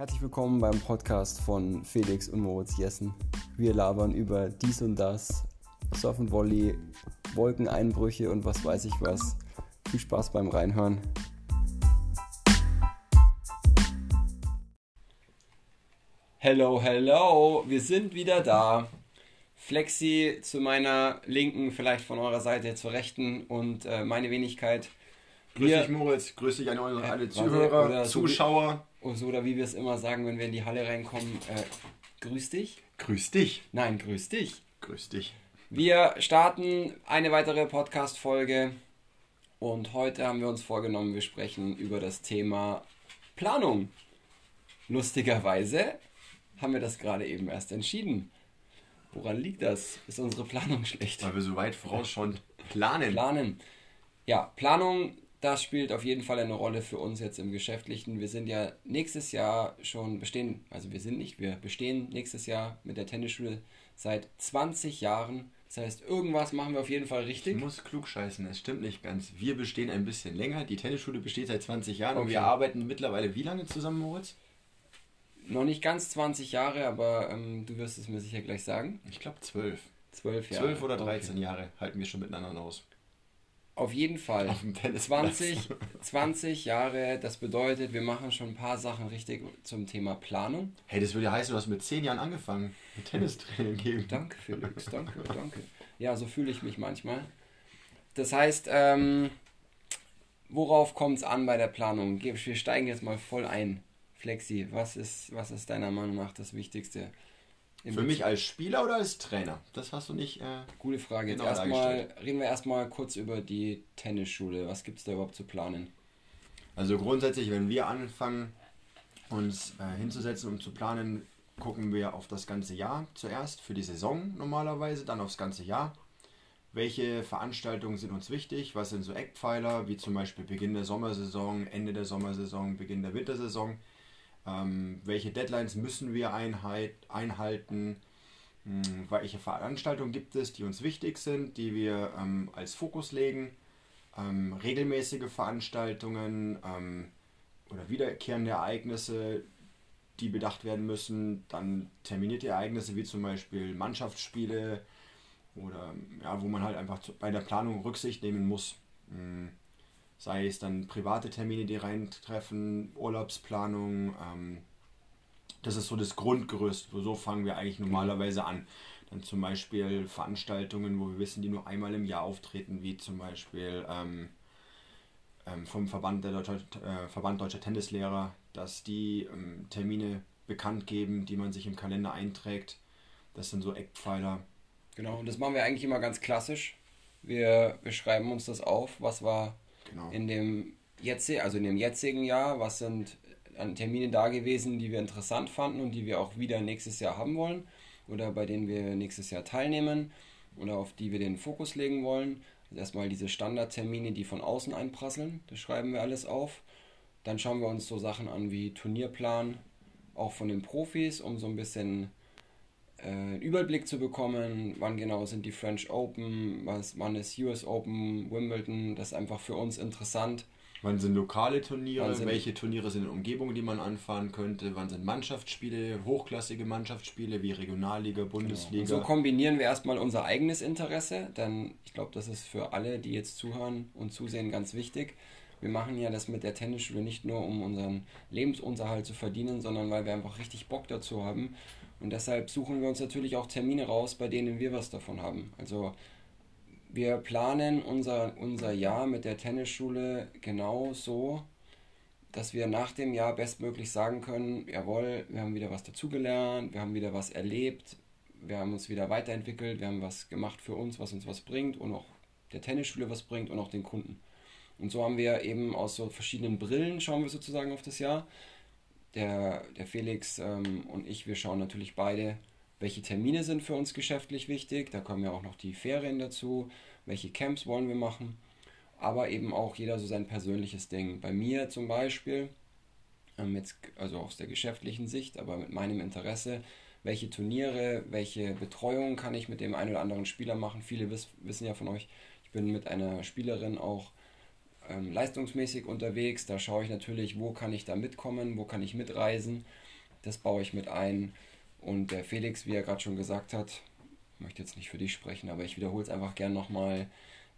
Herzlich willkommen beim Podcast von Felix und Moritz Jessen. Wir labern über dies und das, Surf Volley, Wolkeneinbrüche und was weiß ich was. Viel Spaß beim Reinhören. Hello, hello, wir sind wieder da. Flexi zu meiner linken, vielleicht von eurer Seite zur rechten und äh, meine Wenigkeit. Grüß dich Moritz, grüß dich an alle, alle Zuhörer, oder Zuschauer. So, so, oder wie wir es immer sagen, wenn wir in die Halle reinkommen, äh, grüß dich. Grüß dich. Nein, grüß dich. Grüß dich. Wir starten eine weitere Podcast-Folge und heute haben wir uns vorgenommen, wir sprechen über das Thema Planung. Lustigerweise haben wir das gerade eben erst entschieden. Woran liegt das? Ist unsere Planung schlecht? Weil wir so weit voraus schon planen. Planen. Ja, Planung, das spielt auf jeden Fall eine Rolle für uns jetzt im Geschäftlichen. Wir sind ja nächstes Jahr schon bestehen, also wir sind nicht, wir bestehen nächstes Jahr mit der Tennisschule seit 20 Jahren. Das heißt, irgendwas machen wir auf jeden Fall richtig. Ich muss klug scheißen, es stimmt nicht ganz. Wir bestehen ein bisschen länger. Die Tennisschule besteht seit 20 Jahren und Okay. wir arbeiten mittlerweile wie lange zusammen, Moritz? Noch nicht ganz 20 Jahre, aber ähm, du wirst es mir sicher gleich sagen. Ich glaube zwölf. 12 Jahre. Zwölf oder Okay. 13 Jahre halten wir schon miteinander aus. Auf jeden Fall. Auf dem Tennisplatz. 20, 20 Jahre, das bedeutet, wir machen schon ein paar Sachen richtig zum Thema Planung. Hey, das würde ja heißen, du hast mit 10 Jahren angefangen mit Tennistraining geben. Danke, Felix, danke, danke. Ja, so fühle ich mich manchmal. Das heißt, ähm, worauf kommt es an bei der Planung? Wir steigen jetzt mal voll ein. Flexi, was ist, was ist deiner Meinung nach das Wichtigste? Für mich als Spieler oder als Trainer? Das hast du nicht. Äh, Gute Frage. Jetzt Genau erstmal dargestellt. reden wir erstmal kurz über die Tennisschule. Was gibt es da überhaupt zu planen? Also grundsätzlich, wenn wir anfangen, uns äh, hinzusetzen und zu planen, gucken wir auf das ganze Jahr zuerst für die Saison normalerweise, dann aufs ganze Jahr. Welche Veranstaltungen sind uns wichtig? Was sind so Eckpfeiler, wie zum Beispiel Beginn der Sommersaison, Ende der Sommersaison, Beginn der Wintersaison? Ähm, welche Deadlines müssen wir einheit, einhalten? Hm, welche Veranstaltungen gibt es, die uns wichtig sind, die wir ähm, als Fokus legen? ähm, regelmäßige Veranstaltungen ähm, oder wiederkehrende Ereignisse, die bedacht werden müssen, dann terminierte Ereignisse wie zum Beispiel Mannschaftsspiele oder ja, wo man halt einfach bei der Planung Rücksicht nehmen muss. Mm, Sei es dann private Termine, die reintreffen, Urlaubsplanung. Ähm, das ist so das Grundgerüst. So fangen wir eigentlich normalerweise an. Dann zum Beispiel Veranstaltungen, wo wir wissen, die nur einmal im Jahr auftreten, wie zum Beispiel ähm, ähm, vom Verband, der Deutscher, äh, Verband Deutscher Tennislehrer, dass die ähm, Termine bekannt geben, die man sich im Kalender einträgt. Das sind so Eckpfeiler. Genau, und das machen wir eigentlich immer ganz klassisch. Wir, wir schreiben uns das auf, was war Genau. in dem, jetzi- also in dem jetzigen Jahr, was sind an Termine da gewesen, die wir interessant fanden und die wir auch wieder nächstes Jahr haben wollen oder bei denen wir nächstes Jahr teilnehmen oder auf die wir den Fokus legen wollen. Also erstmal diese Standardtermine, die von außen einprasseln, das schreiben wir alles auf. Dann schauen wir uns so Sachen an wie Turnierplan, auch von den Profis, um so ein bisschen äh, einen Überblick zu bekommen, wann genau sind die French Open, was, wann ist US Open, Wimbledon, das ist einfach für uns interessant. Wann sind lokale Turniere? Sind- welche Turniere sind in Umgebungen, die man anfahren könnte? Wann sind Mannschaftsspiele, hochklassige Mannschaftsspiele wie Regionalliga, Bundesliga? Und so kombinieren wir erstmal unser eigenes Interesse, denn ich glaube, das ist für alle, die jetzt zuhören und zusehen, ganz wichtig. Wir machen ja das mit der Tennisschule nicht nur, um unseren Lebensunterhalt zu verdienen, sondern weil wir einfach richtig Bock dazu haben. Und deshalb suchen wir uns natürlich auch Termine raus, bei denen wir was davon haben. Also wir planen unser, unser Jahr mit der Tennisschule genau so, dass wir nach dem Jahr bestmöglich sagen können, jawohl, wir haben wieder was dazugelernt, wir haben wieder was erlebt, wir haben uns wieder weiterentwickelt, wir haben was gemacht für uns, was uns was bringt und auch der Tennisschule was bringt und auch den Kunden. Und so haben wir eben aus so verschiedenen Brillen schauen wir sozusagen auf das Jahr. Der, der Felix ähm, und ich, wir schauen natürlich beide, welche Termine sind für uns geschäftlich wichtig. Da kommen ja auch noch die Ferien dazu. Welche Camps wollen wir machen? Aber eben auch jeder so sein persönliches Ding. Bei mir zum Beispiel, ähm, jetzt, also aus der geschäftlichen Sicht, aber mit meinem Interesse, welche Turniere, welche Betreuung kann ich mit dem einen oder anderen Spieler machen. Viele wiss, wissen ja von euch, ich bin mit einer Spielerin auch ähm, leistungsmäßig unterwegs. Da schaue ich natürlich, wo kann ich da mitkommen, wo kann ich mitreisen. Das baue ich mit ein. Und der Felix, wie er gerade schon gesagt hat, möchte jetzt nicht für dich sprechen, aber ich wiederhole es einfach gern nochmal.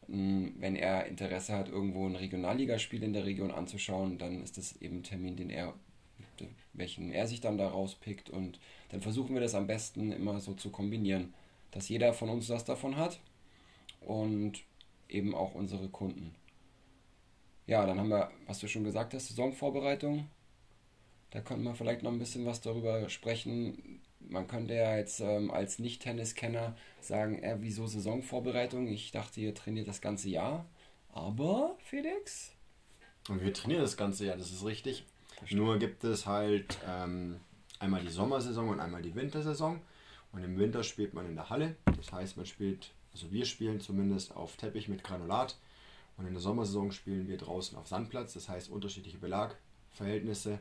Hm, wenn er Interesse hat, irgendwo ein Regionalligaspiel in der Region anzuschauen, dann ist das eben ein Termin, den er, welchen er sich dann da rauspickt. Und dann versuchen wir das am besten immer so zu kombinieren, dass jeder von uns was davon hat und eben auch unsere Kunden. Ja, dann haben wir, was du schon gesagt hast, Saisonvorbereitung. Da könnte man vielleicht noch ein bisschen was darüber sprechen. Man könnte ja jetzt ähm, als Nicht-Tennis-Kenner sagen, äh, wieso Saisonvorbereitung? Ich dachte, ihr trainiert das ganze Jahr. Aber, Felix? Und wir trainieren das ganze Jahr, das ist richtig. Nur gibt es halt ähm, einmal die Sommersaison und einmal die Wintersaison. Und im Winter spielt man in der Halle. Das heißt, man spielt, also wir spielen zumindest auf Teppich mit Granulat. Und in der Sommersaison spielen wir draußen auf Sandplatz. Das heißt, unterschiedliche Belagverhältnisse.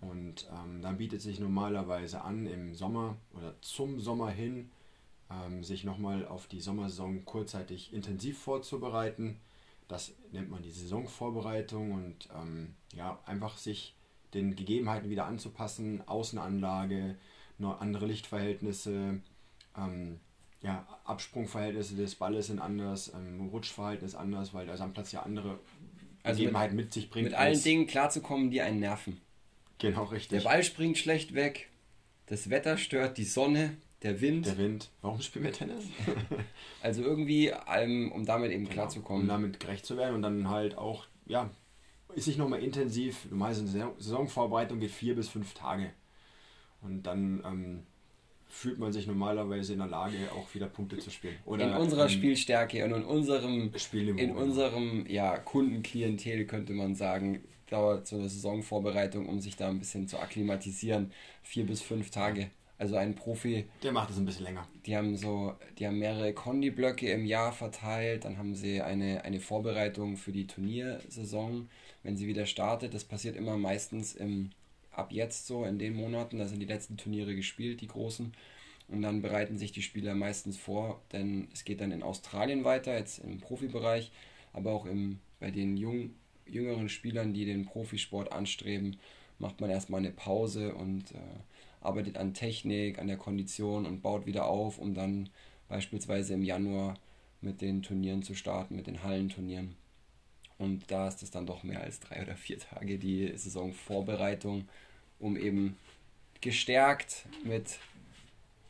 Und ähm, dann bietet sich normalerweise an, im Sommer oder zum Sommer hin, ähm, sich nochmal auf die Sommersaison kurzzeitig intensiv vorzubereiten. Das nennt man die Saisonvorbereitung und ähm, ja, einfach sich den Gegebenheiten wieder anzupassen, Außenanlage, andere Lichtverhältnisse, ähm, ja, Absprungverhältnisse des Balles sind anders, ähm, Rutschverhalten ist anders, weil der Sandplatz ja andere also Gegebenheiten mit, mit sich bringt. Mit allen Dingen klarzukommen, die einen nerven. Genau, richtig. Der Ball springt schlecht weg, das Wetter stört, die Sonne, der Wind. Der Wind. Warum spielen wir Tennis? also irgendwie, um damit eben genau, klarzukommen. Um damit gerecht zu werden und dann halt auch, ja, ist sich nochmal intensiv, normalerweise eine Saisonvorbereitung geht vier bis fünf Tage. Und dann ähm, fühlt man sich normalerweise in der Lage, auch wieder Punkte zu spielen. Oder in unserer ähm, Spielstärke und in unserem, in unserem ja, Kundenklientel könnte man sagen, dauert so eine Saisonvorbereitung, um sich da ein bisschen zu akklimatisieren, vier bis fünf Tage. Also ein Profi. Der macht es ein bisschen länger. Die haben so, die haben mehrere Kondi-Blöcke im Jahr verteilt, dann haben sie eine, eine Vorbereitung für die Turniersaison, wenn sie wieder startet. Das passiert immer meistens im, ab jetzt so, in den Monaten, da sind die letzten Turniere gespielt, die großen. Und dann bereiten sich die Spieler meistens vor, denn es geht dann in Australien weiter, jetzt im Profibereich, aber auch im, bei den jungen jüngeren Spielern, die den Profisport anstreben, macht man erstmal eine Pause und äh, arbeitet an Technik, an der Kondition und baut wieder auf, um dann beispielsweise im Januar mit den Turnieren zu starten, mit den Hallenturnieren. Und da ist es dann doch mehr als drei oder vier Tage die Saisonvorbereitung, um eben gestärkt mit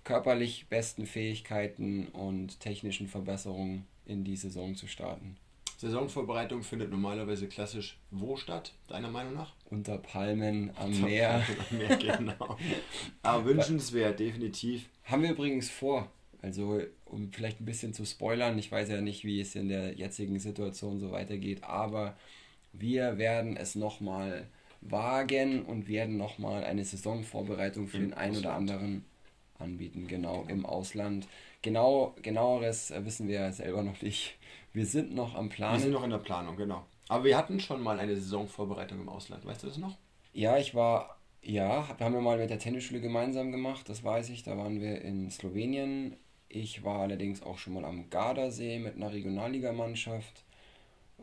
körperlich besten Fähigkeiten und technischen Verbesserungen in die Saison zu starten. Saisonvorbereitung findet normalerweise klassisch wo statt, deiner Meinung nach? Unter Palmen am Unter Meer. Palmen am Meer, genau. Aber wünschenswert, definitiv. Haben wir übrigens vor. Also, um vielleicht ein bisschen zu spoilern, ich weiß ja nicht, wie es in der jetzigen Situation so weitergeht, aber wir werden es nochmal wagen und werden nochmal eine Saisonvorbereitung für Im den einen oder anderen anbieten, genau, im Ausland. Genau, genaueres wissen wir selber noch nicht. Wir sind noch am Plan. Wir sind noch in der Planung, genau. Aber wir hatten schon mal eine Saisonvorbereitung im Ausland, weißt du das noch? Ja, ich war, ja, haben wir mal mit der Tennisschule gemeinsam gemacht, das weiß ich. Da waren wir in Slowenien. Ich war allerdings auch schon mal am Gardasee mit einer Regionalligamannschaft.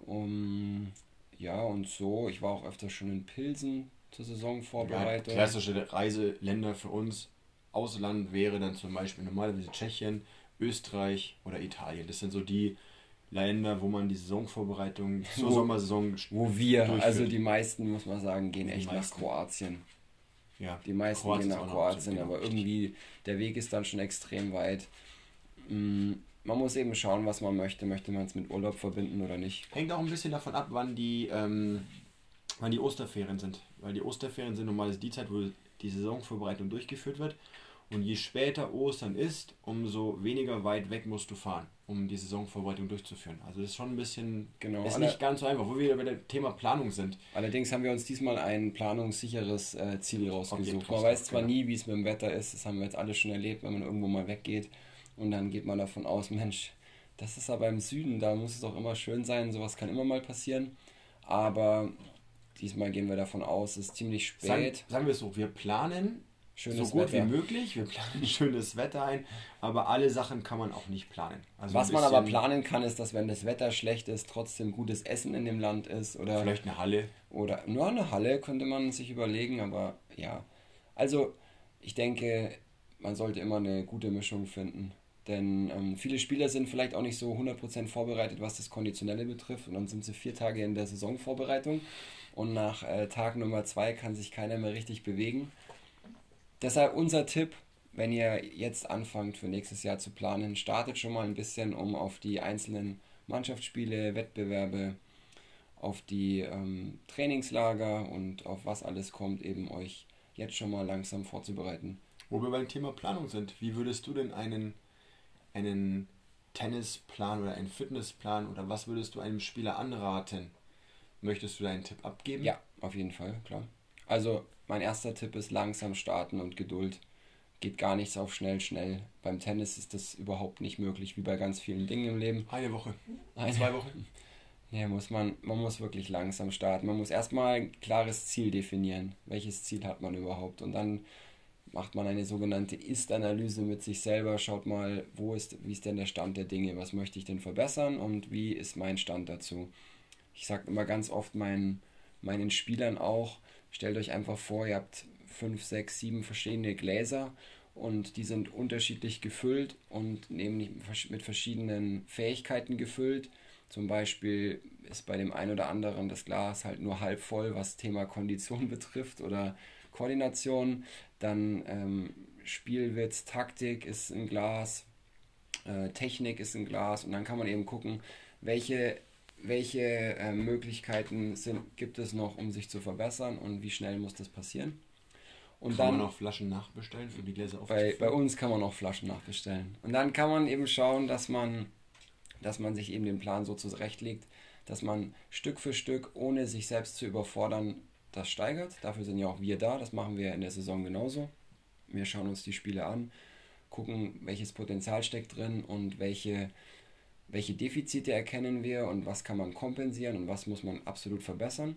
Um, ja, und so. Ich war auch öfter schon in Pilsen zur Saisonvorbereitung. Ja, klassische Reiseländer für uns. Ausland wäre dann zum Beispiel normalerweise Tschechien, Österreich oder Italien. Das sind so die Länder, wo man die Saisonvorbereitung zur wo, Sommersaison Wo wir, durchführt. also die meisten, muss man sagen, gehen echt nach Kroatien. Ja, die meisten Kroatien gehen nach Kroatien, aber irgendwie der Weg ist dann schon extrem weit. Mm, man muss eben schauen, was man möchte. Möchte man es mit Urlaub verbinden oder nicht? Hängt auch ein bisschen davon ab, wann die, ähm, wann die Osterferien sind. Weil die Osterferien sind normalerweise die Zeit, wo die Saisonvorbereitung durchgeführt wird. Und je später Ostern ist, umso weniger weit weg musst du fahren, um die Saisonvorbereitung durchzuführen. Also das ist schon ein bisschen, genau, ist nicht ganz so einfach, wo wir bei dem Thema Planung sind. Allerdings haben wir uns diesmal ein planungssicheres äh, Ziel rausgesucht. Man weiß zwar genau. nie, wie es mit dem Wetter ist, das haben wir jetzt alle schon erlebt, wenn man irgendwo mal weggeht und dann geht man davon aus, Mensch, das ist aber im Süden, da muss es auch immer schön sein, sowas kann immer mal passieren. Aber diesmal gehen wir davon aus, es ist ziemlich spät. Sagen, sagen wir es so, wir planen Schönes so gut Wetter. wie möglich. Wir planen schönes Wetter ein, aber alle Sachen kann man auch nicht planen. Also Was man aber planen kann, ist, dass wenn das Wetter schlecht ist, trotzdem gutes Essen in dem Land ist oder vielleicht eine Halle oder nur eine Halle könnte man sich überlegen, aber ja, Also, ich denke, man sollte immer eine gute Mischung finden. Denn ähm, viele Spieler sind vielleicht auch nicht so 100% vorbereitet, was das Konditionelle betrifft. Und dann sind sie vier Tage in der Saisonvorbereitung. Und nach äh, Tag Nummer zwei kann sich keiner mehr richtig bewegen. Deshalb unser Tipp, wenn ihr jetzt anfangt für nächstes Jahr zu planen, startet schon mal ein bisschen, um auf die einzelnen Mannschaftsspiele, Wettbewerbe, auf die ähm, Trainingslager und auf was alles kommt, eben euch jetzt schon mal langsam vorzubereiten. Wo wir beim Thema Planung sind, wie würdest du denn einen, einen Tennisplan oder einen Fitnessplan oder was würdest du einem Spieler anraten? Möchtest du deinen Tipp abgeben? Ja, auf jeden Fall, klar. Also mein erster Tipp ist langsam starten und Geduld. Geht gar nichts auf schnell, schnell. Beim Tennis ist das überhaupt nicht möglich, wie bei ganz vielen Dingen im Leben. Eine Woche. Eine, zwei Wochen. Nee, muss man, man muss wirklich langsam starten. Man muss erstmal ein klares Ziel definieren. Welches Ziel hat man überhaupt? Und dann macht man eine sogenannte Ist-Analyse mit sich selber, schaut mal, wo ist, wie ist denn der Stand der Dinge, was möchte ich denn verbessern und wie ist mein Stand dazu. Ich sage immer ganz oft meinen, meinen Spielern auch, stellt euch einfach vor, ihr habt fünf, sechs, sieben verschiedene Gläser und die sind unterschiedlich gefüllt und nämlich mit verschiedenen Fähigkeiten gefüllt. Zum Beispiel ist bei dem einen oder anderen das Glas halt nur halb voll, was Thema Kondition betrifft oder Koordination. Dann ähm, Spielwitz, Taktik ist ein Glas, äh, Technik ist ein Glas und dann kann man eben gucken, welche welche äh, Möglichkeiten sind, gibt es noch, um sich zu verbessern und wie schnell muss das passieren. Und kann dann, man auch Flaschen nachbestellen für die Gläser bei, bei uns kann man auch Flaschen nachbestellen. Und dann kann man eben schauen, dass man, dass man sich eben den Plan so zurechtlegt, dass man Stück für Stück, ohne sich selbst zu überfordern, das steigert. Dafür sind ja auch wir da, das machen wir in der Saison genauso. Wir schauen uns die Spiele an, gucken, welches Potenzial steckt drin und welche welche Defizite erkennen wir und was kann man kompensieren und was muss man absolut verbessern.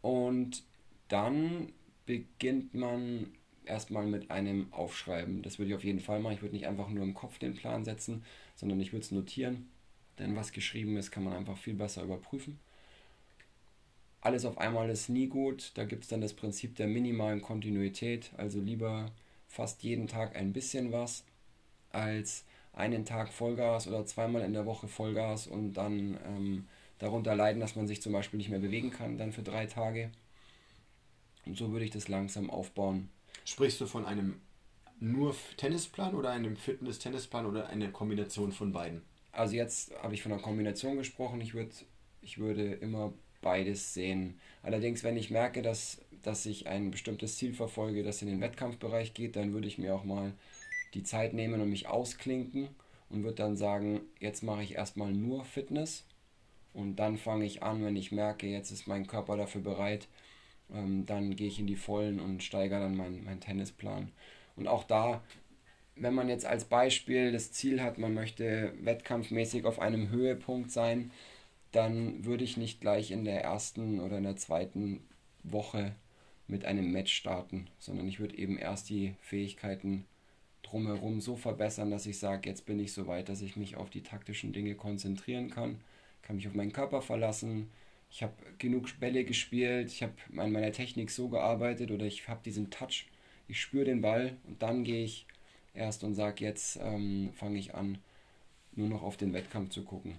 Und dann beginnt man erstmal mit einem Aufschreiben. Das würde ich auf jeden Fall machen. Ich würde nicht einfach nur im Kopf den Plan setzen, sondern ich würde es notieren. Denn was geschrieben ist, kann man einfach viel besser überprüfen. Alles auf einmal ist nie gut. Da gibt es dann das Prinzip der minimalen Kontinuität. Also lieber fast jeden Tag ein bisschen was, als einen Tag Vollgas oder zweimal in der Woche Vollgas und dann ähm, darunter leiden, dass man sich zum Beispiel nicht mehr bewegen kann, dann für drei Tage. Und so würde ich das langsam aufbauen. Sprichst du von einem nur Tennisplan oder einem Fitness-Tennisplan oder eine Kombination von beiden? Also jetzt habe ich von einer Kombination gesprochen. Ich, würd, ich würde immer beides sehen. Allerdings, wenn ich merke, dass, dass ich ein bestimmtes Ziel verfolge, das in den Wettkampfbereich geht, dann würde ich mir auch mal die Zeit nehmen und mich ausklinken und würde dann sagen, jetzt mache ich erstmal nur Fitness und dann fange ich an, wenn ich merke, jetzt ist mein Körper dafür bereit, ähm, dann gehe ich in die Vollen und steigere dann meinen mein Tennisplan. Und auch da, wenn man jetzt als Beispiel das Ziel hat, man möchte wettkampfmäßig auf einem Höhepunkt sein, dann würde ich nicht gleich in der ersten oder in der zweiten Woche mit einem Match starten, sondern ich würde eben erst die Fähigkeiten drumherum so verbessern, dass ich sage, jetzt bin ich so weit, dass ich mich auf die taktischen Dinge konzentrieren kann, kann mich auf meinen Körper verlassen. Ich habe genug Bälle gespielt, ich habe an meiner Technik so gearbeitet oder ich habe diesen Touch, ich spüre den Ball und dann gehe ich erst und sage, jetzt ähm, fange ich an, nur noch auf den Wettkampf zu gucken.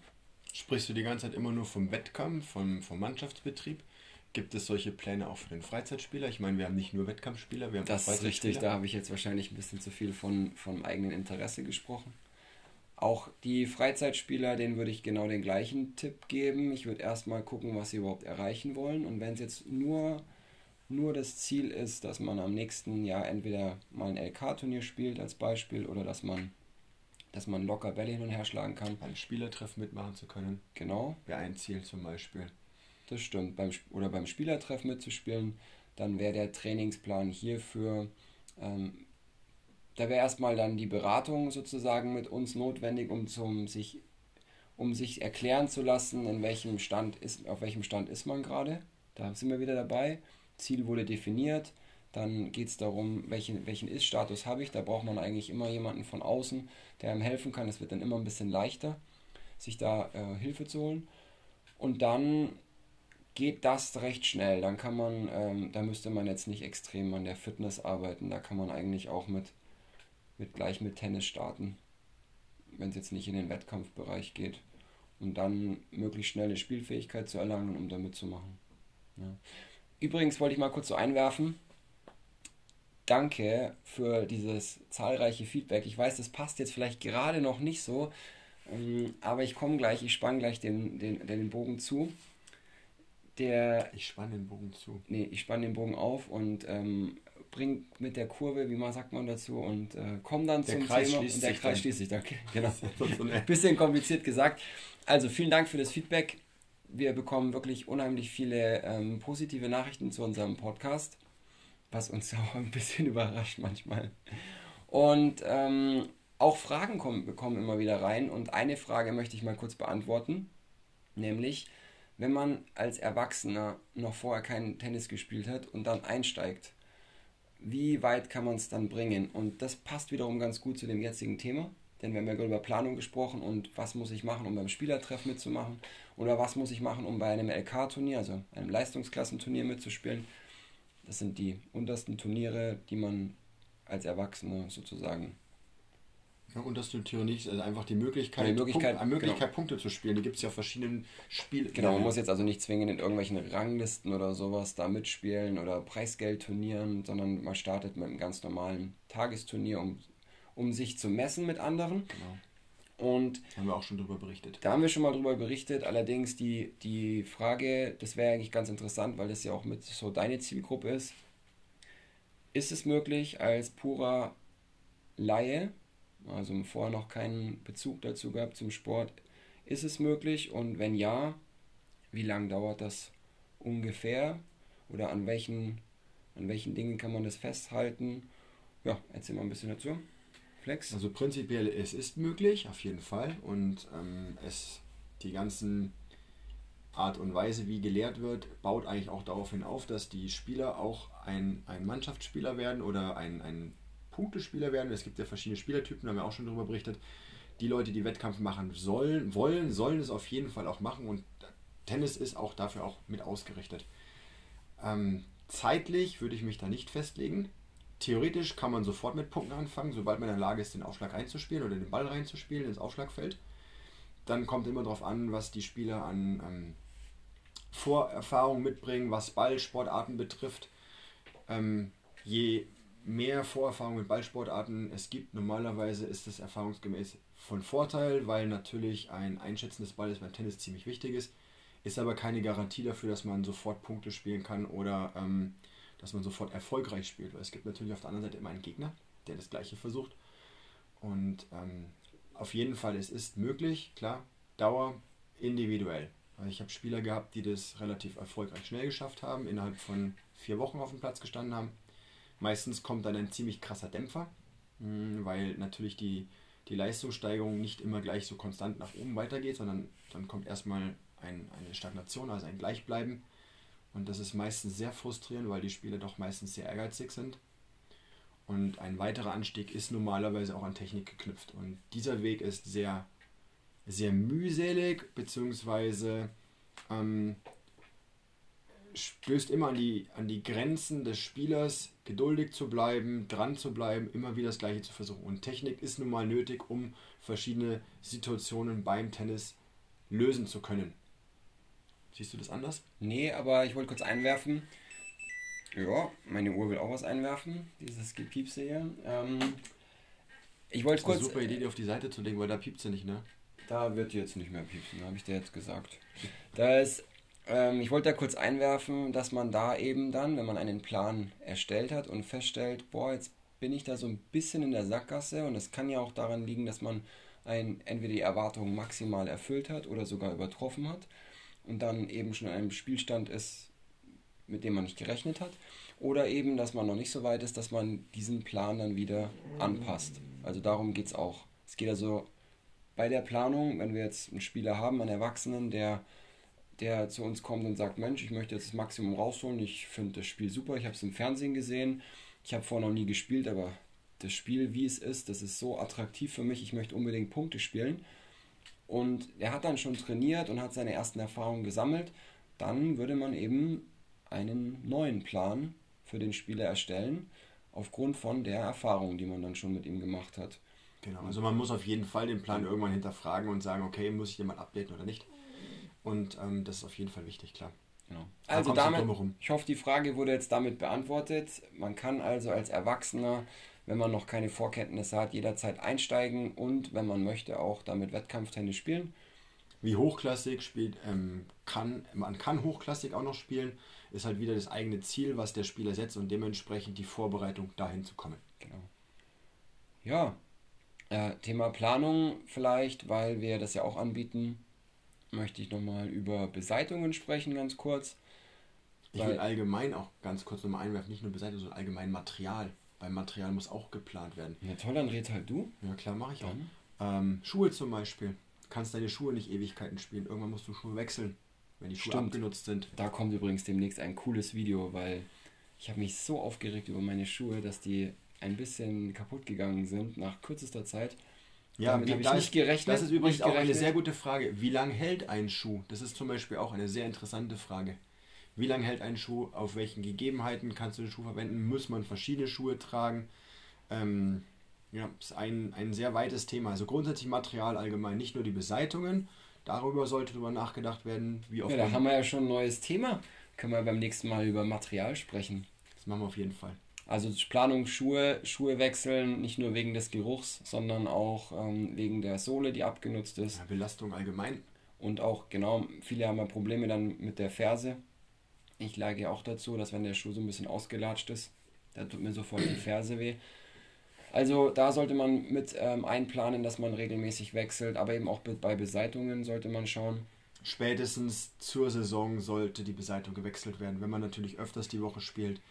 Sprichst du die ganze Zeit immer nur vom Wettkampf, vom, vom Mannschaftsbetrieb? Gibt es solche Pläne auch für den Freizeitspieler? Ich meine, wir haben nicht nur Wettkampfspieler, wir haben das auch Freizeitspieler. Das ist richtig, da habe ich jetzt wahrscheinlich ein bisschen zu viel von, von eigenen Interesse gesprochen. Auch die Freizeitspieler, denen würde ich genau den gleichen Tipp geben. Ich würde erstmal gucken, was sie überhaupt erreichen wollen. Und wenn es jetzt nur, nur das Ziel ist, dass man am nächsten Jahr entweder mal ein LK-Turnier spielt als Beispiel oder dass man, dass man locker Bälle hin und her schlagen kann. Beim Spielertreff mitmachen zu können. Genau. Wäre ein Ziel zum Beispiel. Das stimmt. Beim, oder beim Spielertreff mitzuspielen, dann wäre der Trainingsplan hierfür, ähm, da wäre erstmal dann die Beratung sozusagen mit uns notwendig, um zum sich um sich erklären zu lassen, in welchem Stand ist, auf welchem Stand ist man gerade. Da sind wir wieder dabei. Ziel wurde definiert. Dann geht es darum, welchen, welchen Ist-Status habe ich. Da braucht man eigentlich immer jemanden von außen, der einem helfen kann. Es wird dann immer ein bisschen leichter, sich da äh, Hilfe zu holen. Und dann geht das recht schnell. Dann kann man, ähm, da müsste man jetzt nicht extrem an der Fitness arbeiten. Da kann man eigentlich auch mit, mit gleich mit Tennis starten, wenn es jetzt nicht in den Wettkampfbereich geht. Und dann möglichst schnell eine Spielfähigkeit zu erlangen, um da mitzumachen. Ja. Übrigens wollte ich mal kurz so einwerfen. Danke für dieses zahlreiche Feedback. Ich weiß, das passt jetzt vielleicht gerade noch nicht so, ähm, aber ich komme gleich, ich spanne gleich den, den, den Bogen zu der. Ich spanne den Bogen zu. Nee, ich spanne den Bogen auf und ähm, bring mit der Kurve, wie man sagt man dazu, und äh, komm dann der zum Kreis Thema. und der Kreis dann. schließt sich, danke. Genau. Ein bisschen kompliziert gesagt. Also vielen Dank für das Feedback. Wir bekommen wirklich unheimlich viele ähm, positive Nachrichten zu unserem Podcast, was uns auch ein bisschen überrascht manchmal. Und ähm, auch Fragen kommen, kommen immer wieder rein. Und eine Frage möchte ich mal kurz beantworten, nämlich wenn man als Erwachsener noch vorher keinen Tennis gespielt hat und dann einsteigt, wie weit kann man es dann bringen? Und das passt wiederum ganz gut zu dem jetzigen Thema, denn wir haben ja über Planung gesprochen und was muss ich machen, um beim Spielertreff mitzumachen oder was muss ich machen, um bei einem LK-Turnier, also einem Leistungsklassenturnier mitzuspielen. Das sind die untersten Turniere, die man als Erwachsener sozusagen ja, das notiere nicht, also einfach die Möglichkeit, die Möglichkeit, Punkt, Möglichkeit genau. Punkte zu spielen. Die gibt es ja auf verschiedenen Spielen. Genau, man muss jetzt also nicht zwingend in irgendwelchen Ranglisten oder sowas da mitspielen oder Preisgeldturnieren, sondern man startet mit einem ganz normalen Tagesturnier, um, um sich zu messen mit anderen. Genau. Und da haben wir auch schon drüber berichtet. Da haben wir schon mal drüber berichtet. Allerdings die, die Frage, das wäre eigentlich ganz interessant, weil das ja auch mit so deine Zielgruppe ist. Ist es möglich, als purer Laie also vorher noch keinen Bezug dazu gehabt zum Sport. Ist es möglich und wenn ja, wie lange dauert das ungefähr oder an welchen, an welchen Dingen kann man das festhalten? Ja, erzähl mal ein bisschen dazu. Flex? Also prinzipiell, es ist möglich, auf jeden Fall. Und ähm, es, die ganzen Art und Weise, wie gelehrt wird, baut eigentlich auch darauf hin auf, dass die Spieler auch ein, ein Mannschaftsspieler werden oder ein, ein Punktespieler werden. Es gibt ja verschiedene Spielertypen, da haben wir auch schon darüber berichtet. Die Leute, die Wettkampf machen sollen, wollen, sollen es auf jeden Fall auch machen und Tennis ist auch dafür auch mit ausgerichtet. Ähm, zeitlich würde ich mich da nicht festlegen. Theoretisch kann man sofort mit Punkten anfangen, sobald man in der Lage ist, den Aufschlag einzuspielen oder den Ball reinzuspielen ins Aufschlagfeld. Dann kommt immer darauf an, was die Spieler an ähm, Vorerfahrung mitbringen, was Ballsportarten betrifft. Ähm, je mehr Vorerfahrung mit Ballsportarten es gibt, normalerweise ist das erfahrungsgemäß von Vorteil, weil natürlich ein Einschätzen des Balles beim Tennis ziemlich wichtig ist. Ist aber keine Garantie dafür, dass man sofort Punkte spielen kann oder ähm, dass man sofort erfolgreich spielt. Weil es gibt natürlich auf der anderen Seite immer einen Gegner, der das gleiche versucht. Und ähm, auf jeden Fall, es ist möglich, klar, Dauer individuell. Also ich habe Spieler gehabt, die das relativ erfolgreich schnell geschafft haben, innerhalb von vier Wochen auf dem Platz gestanden haben. Meistens kommt dann ein ziemlich krasser Dämpfer, hm, weil natürlich die, die Leistungssteigerung nicht immer gleich so konstant nach oben weitergeht, sondern dann kommt erstmal ein, eine Stagnation, also ein Gleichbleiben. Und das ist meistens sehr frustrierend, weil die Spieler doch meistens sehr ehrgeizig sind. Und ein weiterer Anstieg ist normalerweise auch an Technik geknüpft. Und dieser Weg ist sehr, sehr mühselig, beziehungsweise ähm, stößt immer an die, an die Grenzen des Spielers, geduldig zu bleiben, dran zu bleiben, immer wieder das Gleiche zu versuchen. Und Technik ist nun mal nötig, um verschiedene Situationen beim Tennis lösen zu können. Siehst du das anders? Nee, aber ich wollte kurz einwerfen. Ja, meine Uhr will auch was einwerfen, dieses Gepiepse hier. Ähm, ich wollte kurz. Eine super Idee, die auf die Seite zu legen, weil da piept sie nicht, ne? Da wird jetzt nicht mehr piepsen, habe ich dir jetzt gesagt. Da ist ähm, ich wollte da kurz einwerfen, dass man da eben dann, wenn man einen Plan erstellt hat und feststellt, boah, jetzt bin ich da so ein bisschen in der Sackgasse und es kann ja auch daran liegen, dass man ein, entweder die Erwartungen maximal erfüllt hat oder sogar übertroffen hat und dann eben schon in einem Spielstand ist, mit dem man nicht gerechnet hat. Oder eben, dass man noch nicht so weit ist, dass man diesen Plan dann wieder anpasst. Also darum geht es auch. Es geht also bei der Planung, wenn wir jetzt einen Spieler haben, einen Erwachsenen, der der zu uns kommt und sagt, Mensch, ich möchte jetzt das Maximum rausholen, ich finde das Spiel super, ich habe es im Fernsehen gesehen, ich habe vorher noch nie gespielt, aber das Spiel, wie es ist, das ist so attraktiv für mich, ich möchte unbedingt Punkte spielen. Und er hat dann schon trainiert und hat seine ersten Erfahrungen gesammelt. dann würde man eben einen neuen Plan für den Spieler erstellen, aufgrund von der Erfahrung, die man dann schon mit ihm gemacht hat. Genau, also man muss auf jeden Fall den Plan irgendwann hinterfragen und sagen, okay, muss ich den mal updaten oder nicht. Und ähm, das ist auf jeden Fall wichtig, klar. Genau. Also damit, ich hoffe, die Frage wurde jetzt damit beantwortet. Man kann also als Erwachsener, wenn man noch keine Vorkenntnisse hat, jederzeit einsteigen und, wenn man möchte, auch damit Wettkampftennis spielen. Wie hochklassig spielt, ähm, kann, man kann hochklassig auch noch spielen, ist halt wieder das eigene Ziel, was der Spieler setzt und dementsprechend die Vorbereitung dahin zu kommen. Genau. Ja, äh, Thema Planung vielleicht, weil wir das ja auch anbieten möchte ich nochmal über Beseitungen sprechen, ganz kurz. Ich will allgemein auch ganz kurz nochmal einwerfen, nicht nur Beseitigung, sondern allgemein Material. Beim Material muss auch geplant werden. Ja toll, dann red halt du. Ja klar, mache ich auch. Ähm, Schuhe zum Beispiel. Du kannst deine Schuhe nicht Ewigkeiten spielen. Irgendwann musst du Schuhe wechseln, wenn die Schuhe Stimmt. abgenutzt sind. Da kommt übrigens demnächst ein cooles Video, weil ich habe mich so aufgeregt über meine Schuhe, dass die ein bisschen kaputt gegangen sind nach kürzester Zeit. Ja, Damit habe ich nicht gerechnet. Das ist übrigens auch eine sehr gute Frage. Wie lange hält ein Schuh? Das ist zum Beispiel auch eine sehr interessante Frage. Wie lange hält ein Schuh? Auf welchen Gegebenheiten kannst du den Schuh verwenden? Muss man verschiedene Schuhe tragen? Ähm, ja, ist ein, ein sehr weites Thema. Also grundsätzlich Material allgemein, nicht nur die Beseitungen. Darüber sollte darüber nachgedacht werden, wie oft. Ja, da haben wir ja schon ein neues Thema. Können wir beim nächsten Mal über Material sprechen. Das machen wir auf jeden Fall. Also Planung Schuhe, Schuhe wechseln, nicht nur wegen des Geruchs, sondern auch ähm, wegen der Sohle, die abgenutzt ist. Ja, Belastung allgemein. Und auch, genau, viele haben ja Probleme dann mit der Ferse. Ich lage ja auch dazu, dass wenn der Schuh so ein bisschen ausgelatscht ist, da tut mir sofort die Ferse weh. Also da sollte man mit ähm, einplanen, dass man regelmäßig wechselt, aber eben auch bei Beseitungen sollte man schauen. Spätestens zur Saison sollte die Beseitung gewechselt werden. Wenn man natürlich öfters die Woche spielt,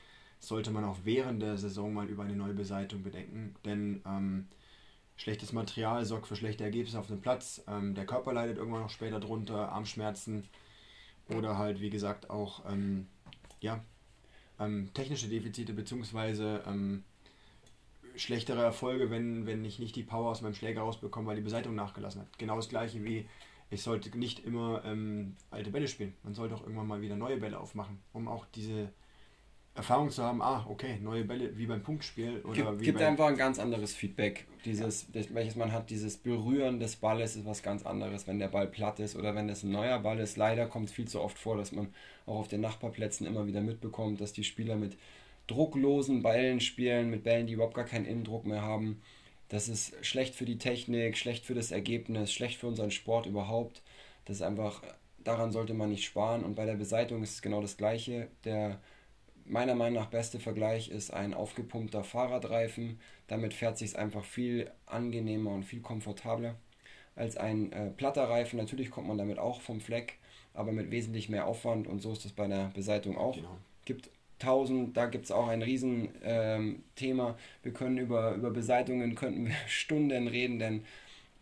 sollte man auch während der Saison mal über eine neue Beseitigung bedenken, denn ähm, schlechtes Material sorgt für schlechte Ergebnisse auf dem Platz. Ähm, der Körper leidet irgendwann noch später drunter, Armschmerzen oder halt, wie gesagt, auch ähm, ja, ähm, technische Defizite bzw. Ähm, schlechtere Erfolge, wenn, wenn ich nicht die Power aus meinem Schläger rausbekomme, weil die Beseitigung nachgelassen hat. Genau das gleiche wie ich sollte nicht immer ähm, alte Bälle spielen. Man sollte auch irgendwann mal wieder neue Bälle aufmachen, um auch diese Erfahrung zu haben, ah, okay, neue Bälle wie beim Punktspiel. Oder gibt, wie gibt einfach ein ganz anderes Feedback. Dieses, welches man hat, dieses Berühren des Balles ist was ganz anderes, wenn der Ball platt ist oder wenn das ein neuer Ball ist. Leider kommt es viel zu oft vor, dass man auch auf den Nachbarplätzen immer wieder mitbekommt, dass die Spieler mit drucklosen Ballen spielen, mit Bällen, die überhaupt gar keinen Innendruck mehr haben. Das ist schlecht für die Technik, schlecht für das Ergebnis, schlecht für unseren Sport überhaupt. Das ist einfach, daran sollte man nicht sparen. Und bei der Beseitigung ist es genau das Gleiche. Der meiner Meinung nach beste Vergleich ist ein aufgepumpter Fahrradreifen. Damit fährt sich einfach viel angenehmer und viel komfortabler als ein äh, platter Reifen. Natürlich kommt man damit auch vom Fleck, aber mit wesentlich mehr Aufwand und so ist es bei der Beseitigung auch. Genau. Gibt tausend, da gibt es auch ein Riesenthema. Ähm, wir können über, über Beseitungen könnten wir Stunden reden, denn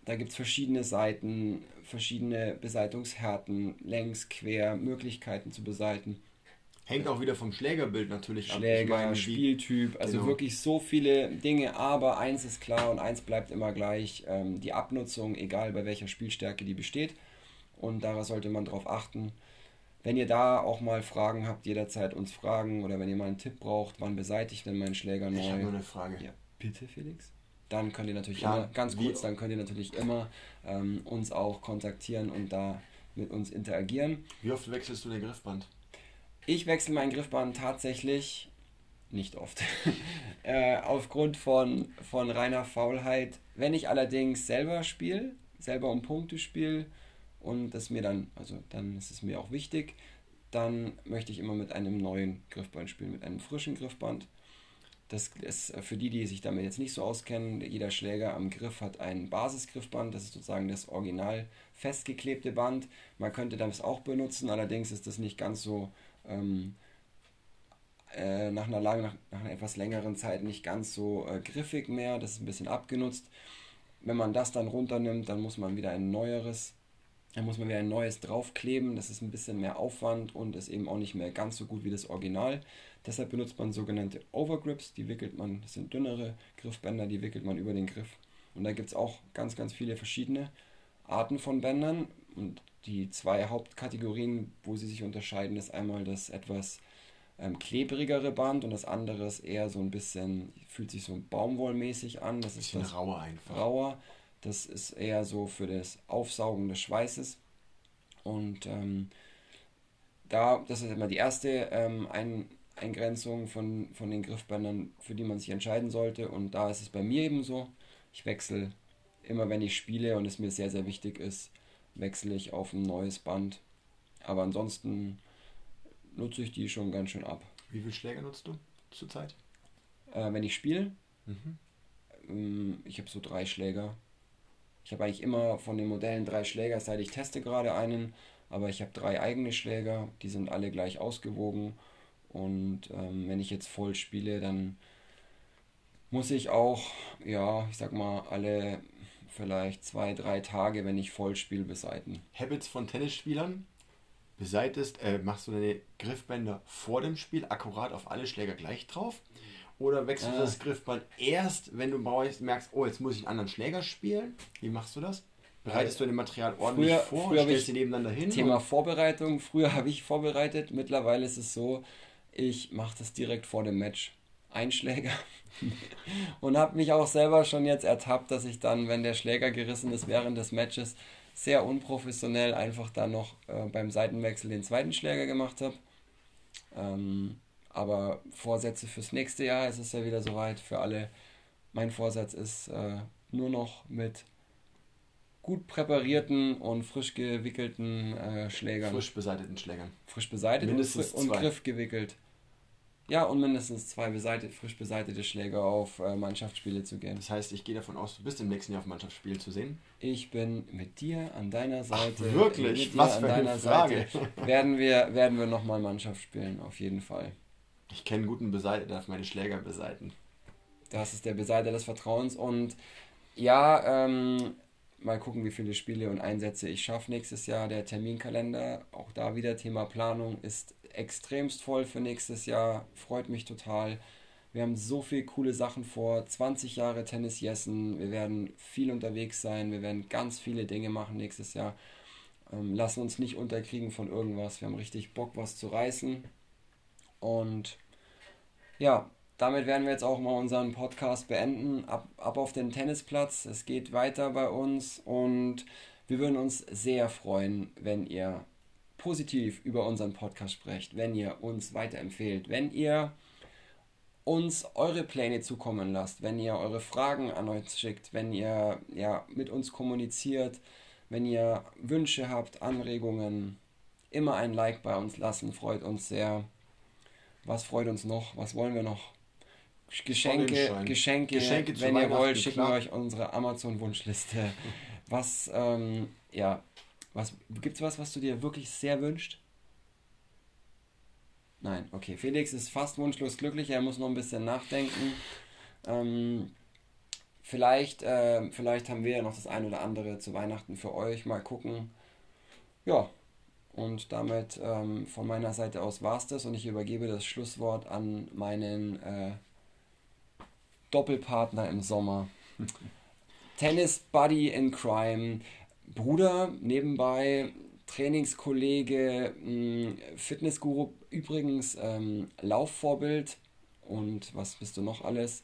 da gibt es verschiedene Seiten, verschiedene Beseitungshärten, längs, quer, Möglichkeiten zu beseiten. Hängt auch wieder vom Schlägerbild natürlich Schläger, ab. Schläger, Spieltyp, also genau. wirklich so viele Dinge, aber eins ist klar und eins bleibt immer gleich, ähm, die Abnutzung, egal bei welcher Spielstärke die besteht. Und darauf sollte man darauf achten. Wenn ihr da auch mal Fragen habt, jederzeit uns fragen oder wenn ihr mal einen Tipp braucht, wann beseitigt denn mein Schläger neu? Ich habe nur eine Frage. Ja, bitte Felix. Dann könnt ihr natürlich ja, immer, ganz kurz, dann könnt ihr natürlich immer ähm, uns auch kontaktieren und da mit uns interagieren. Wie oft wechselst du den Griffband? Ich wechsle mein Griffband tatsächlich nicht oft. äh, aufgrund von, von reiner Faulheit. Wenn ich allerdings selber spiele, selber um Punkte spiele und das mir dann, also dann ist es mir auch wichtig, dann möchte ich immer mit einem neuen Griffband spielen, mit einem frischen Griffband. Das ist für die, die sich damit jetzt nicht so auskennen, jeder Schläger am Griff hat ein Basisgriffband, das ist sozusagen das original festgeklebte Band. Man könnte das auch benutzen, allerdings ist das nicht ganz so ähm, äh, nach, einer langen, nach, nach, einer etwas längeren Zeit nicht ganz so äh, griffig mehr. Das ist ein bisschen abgenutzt. Wenn man das dann runternimmt, dann muss man wieder ein neueres, dann muss man wieder ein neues draufkleben. Das ist ein bisschen mehr Aufwand und ist eben auch nicht mehr ganz so gut wie das Original. Deshalb benutzt man sogenannte Overgrips. Die wickelt man, das sind dünnere Griffbänder, die wickelt man über den Griff. Und da gibt es auch ganz, ganz viele verschiedene Arten von Bändern. Und die zwei Hauptkategorien, wo sie sich unterscheiden, ist einmal das etwas ähm, klebrigere Band und das andere ist eher so ein bisschen, fühlt sich so baumwollmäßig an. Das ist das rauer einfach. Rauer. Das ist eher so für das Aufsaugen des Schweißes. Und ähm, da, das ist immer die erste ähm, Ein Eingrenzung von, von den Griffbändern, für die man sich entscheiden sollte. Und da ist es bei mir eben so. Ich wechsle immer, wenn ich spiele und es mir sehr, sehr wichtig ist, wechsle ich auf ein neues Band. Aber ansonsten nutze ich die schon ganz schön ab. Wie viele Schläger nutzt du zurzeit? Äh, wenn ich spiele, mhm. ähm, ich habe so drei Schläger. Ich habe eigentlich immer von den Modellen drei Schläger, seit ich teste gerade einen, aber ich habe drei eigene Schläger, die sind alle gleich ausgewogen. Und ähm, wenn ich jetzt voll spiele, dann muss ich auch, ja, ich sag mal, alle vielleicht zwei, drei Tage, wenn ich voll spiele, beseiten. Habits von Tennisspielern? Beseitest, äh, machst du deine Griffbänder vor dem Spiel akkurat auf alle Schläger gleich drauf? Oder wechselst du das Griffband erst, wenn du merkst, oh, jetzt muss ich einen anderen Schläger spielen? Wie machst du das? Bereitest du dein Material ordentlich früher, vor früher stellst sie nebeneinander hin? Thema Vorbereitung. Früher habe ich vorbereitet. Mittlerweile ist es so, ich mache das direkt vor dem Match. Einschläger. und habe mich auch selber schon jetzt ertappt, dass ich dann, wenn der Schläger gerissen ist während des Matches, sehr unprofessionell einfach dann noch äh, beim Seitenwechsel den zweiten Schläger gemacht habe. Ähm, aber Vorsätze fürs nächste Jahr ist es ja wieder soweit für alle. Mein Vorsatz ist äh, nur noch mit gut präparierten und frisch gewickelten äh, Schlägern. Frisch beseiteten Schlägern. Frisch beseitigt Mindestens und, und Griff gewickelt. Ja, und mindestens zwei beseitigt, frisch beseitete Schläger auf äh, Mannschaftsspiele zu gehen. Das heißt, ich gehe davon aus, du bist im nächsten Jahr auf Mannschaftsspiel zu sehen. Ich bin mit dir an deiner Seite. Ach, wirklich? Was für eine Frage. Seite werden wir, werden wir nochmal Mannschaft spielen, auf jeden Fall. Ich kenne einen guten Beseiter, darf meine Schläger beseiten. Das ist der Beseiter des Vertrauens und ja, ähm, mal gucken, wie viele Spiele und Einsätze ich schaffe nächstes Jahr. Der Terminkalender, auch da wieder Thema Planung, ist extremst voll für nächstes Jahr. Freut mich total. Wir haben so viele coole Sachen vor. 20 Jahre Tennis Jessen. Wir werden viel unterwegs sein. Wir werden ganz viele Dinge machen nächstes Jahr. Ähm, lassen uns nicht unterkriegen von irgendwas. Wir haben richtig Bock, was zu reißen. Und ja, damit werden wir jetzt auch mal unseren Podcast beenden. Ab, ab auf den Tennisplatz. Es geht weiter bei uns und wir würden uns sehr freuen, wenn ihr positiv über unseren Podcast sprecht, wenn ihr uns weiterempfehlt, wenn ihr uns eure Pläne zukommen lasst, wenn ihr eure Fragen an uns schickt, wenn ihr ja mit uns kommuniziert, wenn ihr Wünsche habt, Anregungen, immer ein Like bei uns lassen, freut uns sehr. Was freut uns noch? Was wollen wir noch? Geschenke, Geschenke, Geschenke wenn ihr wollt, schicken wir euch unsere Amazon-Wunschliste. Was, ähm, ja, was, Gibt es was, was du dir wirklich sehr wünscht? Nein, okay. Felix ist fast wunschlos glücklich, er muss noch ein bisschen nachdenken. Ähm, vielleicht, äh, vielleicht haben wir ja noch das ein oder andere zu Weihnachten für euch. Mal gucken. Ja, und damit ähm, von meiner Seite aus war es das und ich übergebe das Schlusswort an meinen äh, Doppelpartner im Sommer. Tennis Buddy in Crime. Bruder, nebenbei Trainingskollege, hm, Fitnessguru, übrigens ähm, Laufvorbild und was bist du noch alles?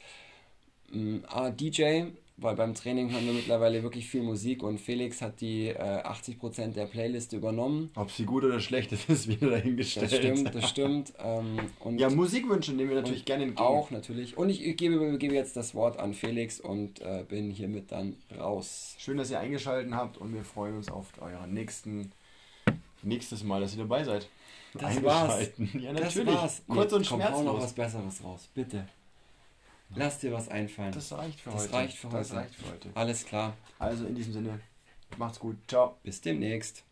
Hm, ah, DJ, weil beim Training haben wir mittlerweile wirklich viel Musik und Felix hat die äh, 80% der Playliste übernommen. Ob sie gut oder schlecht ist, ist wieder dahingestellt. Das stimmt, das stimmt. Ähm, und ja, Musikwünsche nehmen wir natürlich gerne entgegen. Auch natürlich. Und ich gebe, gebe jetzt das Wort an Felix und äh, bin hiermit dann raus. Schön, dass ihr eingeschaltet habt und wir freuen uns auf euren nächsten nächstes Mal, dass ihr dabei seid. Das war's. Ja, natürlich. Das war's. Kurz und schmerzlos. Komm, noch was Besseres raus, bitte. Lass dir was einfallen. Das reicht für das heute. Reicht für das heute. reicht für heute. Alles klar. Also in diesem Sinne, macht's gut. Ciao. Bis demnächst.